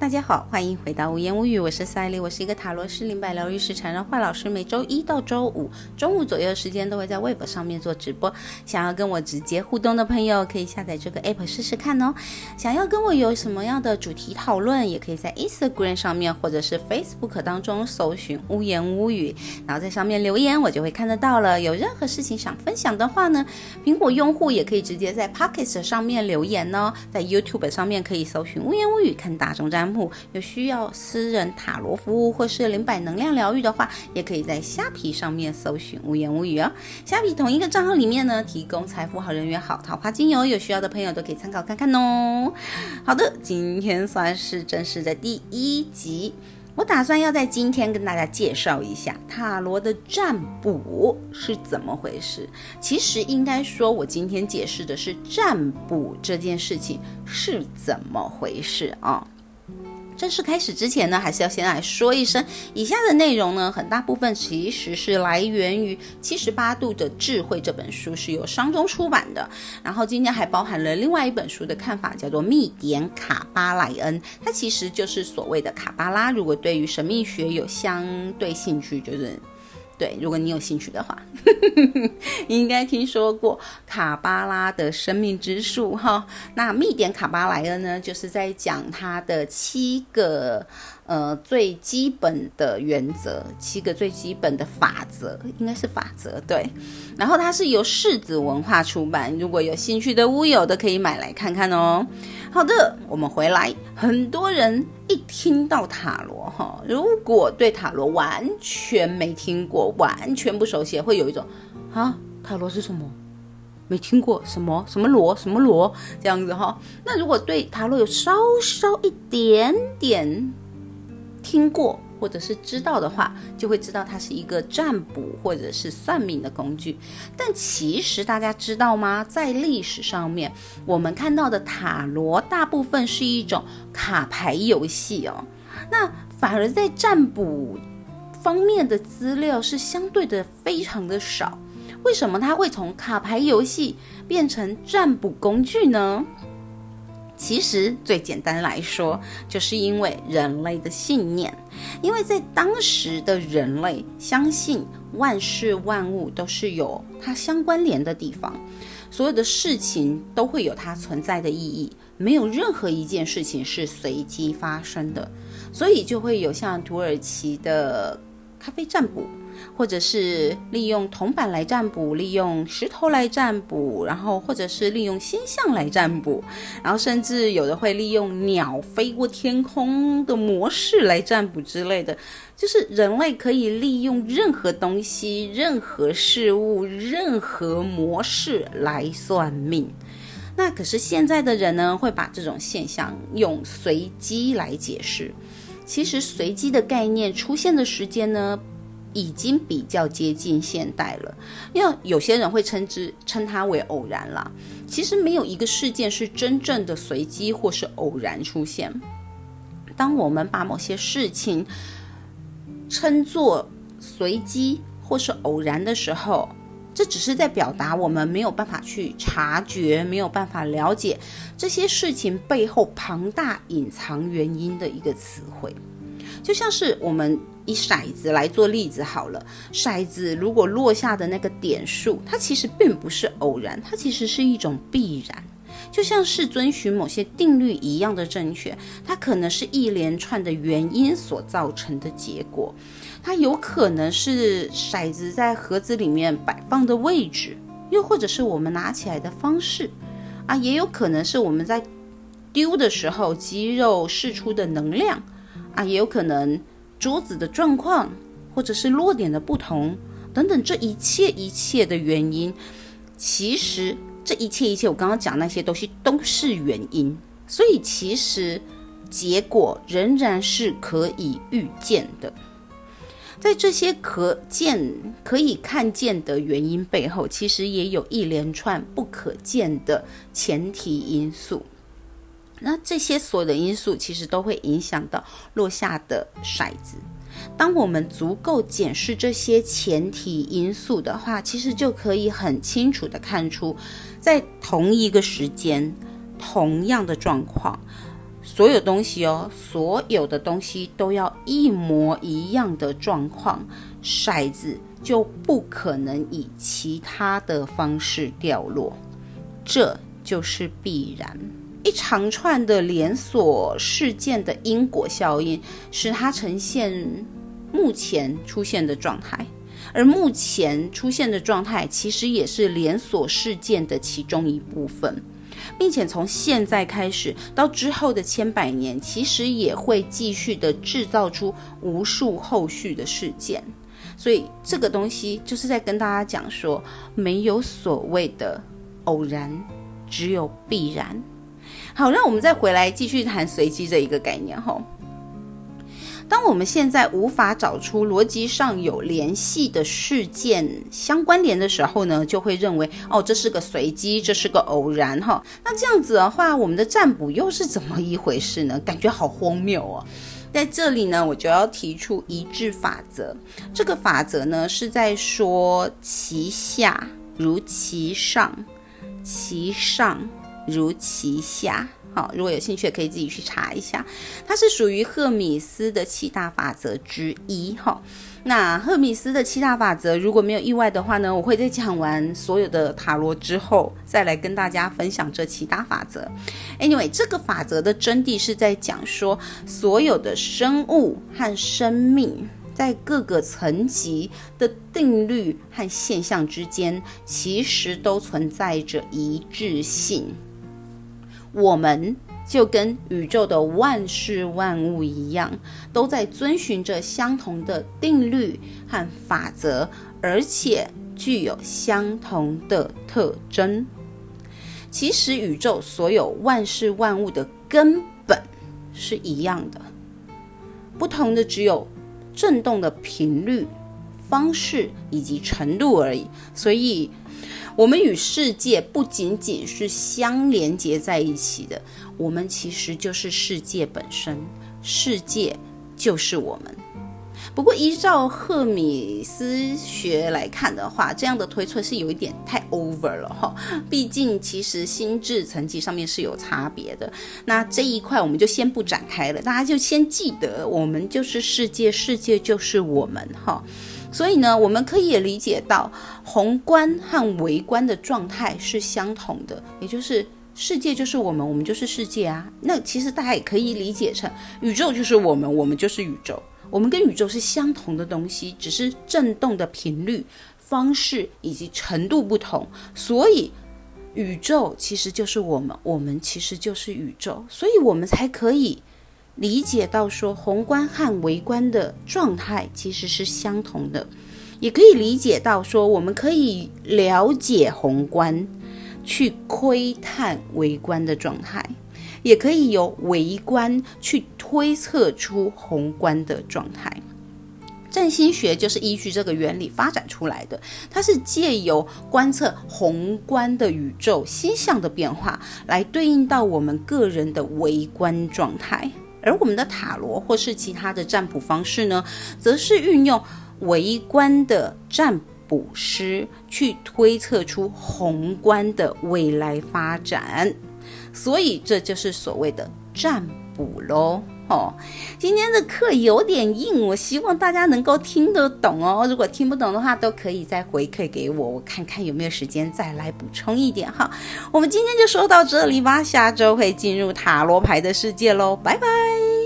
大家好，欢迎回到无言无语，我是赛莉，我是一个塔罗师、灵摆疗愈师、缠绕画老师。每周一到周五中午左右时间都会在 Web 上面做直播。想要跟我直接互动的朋友，可以下载这个 App 试试看哦。想要跟我有什么样的主题讨论，也可以在 Instagram 上面或者是 Facebook 当中搜寻无言无语，然后在上面留言，我就会看得到了。有任何事情想分享的话呢，苹果用户也可以直接在 Pocket 上面留言哦。在 YouTube 上面可以搜寻无言无语，看大众占。有需要私人塔罗服务或是灵摆能量疗愈的话，也可以在虾皮上面搜寻无言无语哦。虾皮同一个账号里面呢，提供财富好人缘好桃花精油，有需要的朋友都可以参考看看哦。好的，今天算是正式的第一集，我打算要在今天跟大家介绍一下塔罗的占卜是怎么回事。其实应该说，我今天解释的是占卜这件事情是怎么回事啊。正式开始之前呢，还是要先来说一声，以下的内容呢，很大部分其实是来源于《七十八度的智慧》这本书，是由商中出版的。然后今天还包含了另外一本书的看法，叫做《密典卡巴莱恩》，它其实就是所谓的卡巴拉。如果对于神秘学有相对兴趣，就是。对，如果你有兴趣的话，应该听说过卡巴拉的生命之树哈。那密典卡巴莱恩呢，就是在讲它的七个。呃，最基本的原则，七个最基本的法则，应该是法则对。然后它是由世子文化出版，如果有兴趣的屋友都可以买来看看哦。好的，我们回来，很多人一听到塔罗哈，如果对塔罗完全没听过，完全不熟悉，会有一种啊，塔罗是什么？没听过什么什么罗什么罗这样子哈。那如果对塔罗有稍稍一点点。听过或者是知道的话，就会知道它是一个占卜或者是算命的工具。但其实大家知道吗？在历史上面，我们看到的塔罗大部分是一种卡牌游戏哦。那反而在占卜方面的资料是相对的非常的少。为什么它会从卡牌游戏变成占卜工具呢？其实最简单来说，就是因为人类的信念，因为在当时的人类相信万事万物都是有它相关联的地方，所有的事情都会有它存在的意义，没有任何一件事情是随机发生的，所以就会有像土耳其的咖啡占卜。或者是利用铜板来占卜，利用石头来占卜，然后或者是利用星象来占卜，然后甚至有的会利用鸟飞过天空的模式来占卜之类的。就是人类可以利用任何东西、任何事物、任何模式来算命。那可是现在的人呢，会把这种现象用随机来解释。其实随机的概念出现的时间呢？已经比较接近现代了，因为有些人会称之称它为偶然啦。其实没有一个事件是真正的随机或是偶然出现。当我们把某些事情称作随机或是偶然的时候，这只是在表达我们没有办法去察觉、没有办法了解这些事情背后庞大隐藏原因的一个词汇，就像是我们。以骰子来做例子好了，骰子如果落下的那个点数，它其实并不是偶然，它其实是一种必然，就像是遵循某些定律一样的正确，它可能是一连串的原因所造成的结果，它有可能是骰子在盒子里面摆放的位置，又或者是我们拿起来的方式，啊，也有可能是我们在丢的时候肌肉释出的能量，啊，也有可能。桌子的状况，或者是落点的不同等等，这一切一切的原因，其实这一切一切，我刚刚讲那些东西都是原因，所以其实结果仍然是可以预见的。在这些可见、可以看见的原因背后，其实也有一连串不可见的前提因素。那这些所有的因素其实都会影响到落下的骰子。当我们足够检视这些前提因素的话，其实就可以很清楚的看出，在同一个时间、同样的状况，所有东西哦，所有的东西都要一模一样的状况，骰子就不可能以其他的方式掉落，这就是必然。一长串的连锁事件的因果效应，使它呈现目前出现的状态，而目前出现的状态，其实也是连锁事件的其中一部分。并且从现在开始到之后的千百年，其实也会继续的制造出无数后续的事件。所以这个东西就是在跟大家讲说，没有所谓的偶然，只有必然。好，让我们再回来继续谈随机这一个概念哈。当我们现在无法找出逻辑上有联系的事件相关联的时候呢，就会认为哦，这是个随机，这是个偶然哈。那这样子的话，我们的占卜又是怎么一回事呢？感觉好荒谬哦。在这里呢，我就要提出一致法则。这个法则呢，是在说其下如其上，其上如其下。好，如果有兴趣，可以自己去查一下。它是属于赫米斯的七大法则之一。哈，那赫米斯的七大法则，如果没有意外的话呢，我会在讲完所有的塔罗之后，再来跟大家分享这七大法则。Anyway，这个法则的真谛是在讲说，所有的生物和生命在各个层级的定律和现象之间，其实都存在着一致性。我们就跟宇宙的万事万物一样，都在遵循着相同的定律和法则，而且具有相同的特征。其实，宇宙所有万事万物的根本是一样的，不同的只有振动的频率、方式以及程度而已。所以。我们与世界不仅仅是相连接在一起的，我们其实就是世界本身，世界就是我们。不过，依照赫米斯学来看的话，这样的推测是有一点太 over 了哈。毕竟，其实心智层级上面是有差别的。那这一块我们就先不展开了，大家就先记得，我们就是世界，世界就是我们哈。所以呢，我们可以也理解到宏观和微观的状态是相同的，也就是世界就是我们，我们就是世界啊。那其实大家也可以理解成宇宙就是我们，我们就是宇宙，我们跟宇宙是相同的东西，只是振动的频率、方式以及程度不同。所以宇宙其实就是我们，我们其实就是宇宙，所以我们才可以。理解到说宏观和微观的状态其实是相同的，也可以理解到说我们可以了解宏观，去窥探微观的状态，也可以由微观去推测出宏观的状态。占星学就是依据这个原理发展出来的，它是借由观测宏观的宇宙星象的变化，来对应到我们个人的微观状态。而我们的塔罗或是其他的占卜方式呢，则是运用围观的占卜师去推测出宏观的未来发展，所以这就是所谓的占卜喽。哦，今天的课有点硬，我希望大家能够听得懂哦。如果听不懂的话，都可以再回馈给我，我看看有没有时间再来补充一点哈。我们今天就说到这里吧，下周会进入塔罗牌的世界喽，拜拜。